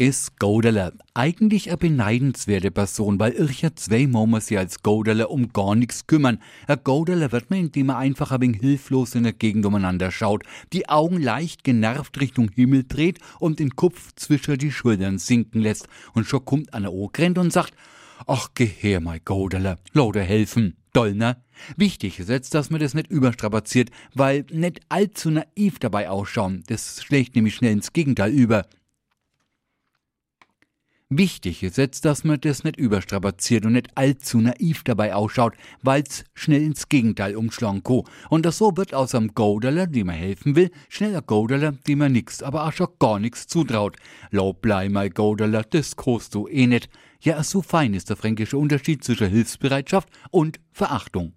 ist Goderle eigentlich eine beneidenswerte Person, weil ich ja zwei Moments sich als Goderle um gar nichts kümmern. Ein Goderle wird man, indem er einfach ein wenig hilflos in der Gegend umeinander schaut, die Augen leicht genervt Richtung Himmel dreht und den Kopf zwischen die Schultern sinken lässt. Und schon kommt einer rennt und sagt, ach, geh her, mein Goderle, lauter helfen. Doll, ne? Wichtig ist jetzt, dass man das nicht überstrapaziert, weil nicht allzu naiv dabei ausschauen. Das schlägt nämlich schnell ins Gegenteil über. Wichtig ist jetzt, dass man das nicht überstrapaziert und nicht allzu naiv dabei ausschaut, weil's schnell ins Gegenteil umschlagen kann. Und das so wird aus einem Goderler, dem man helfen will, schneller Goderler, dem man nix, aber auch schon gar nix zutraut. Laub blei mal Goderler, das kost du eh nicht. Ja, so fein ist der fränkische Unterschied zwischen Hilfsbereitschaft und Verachtung.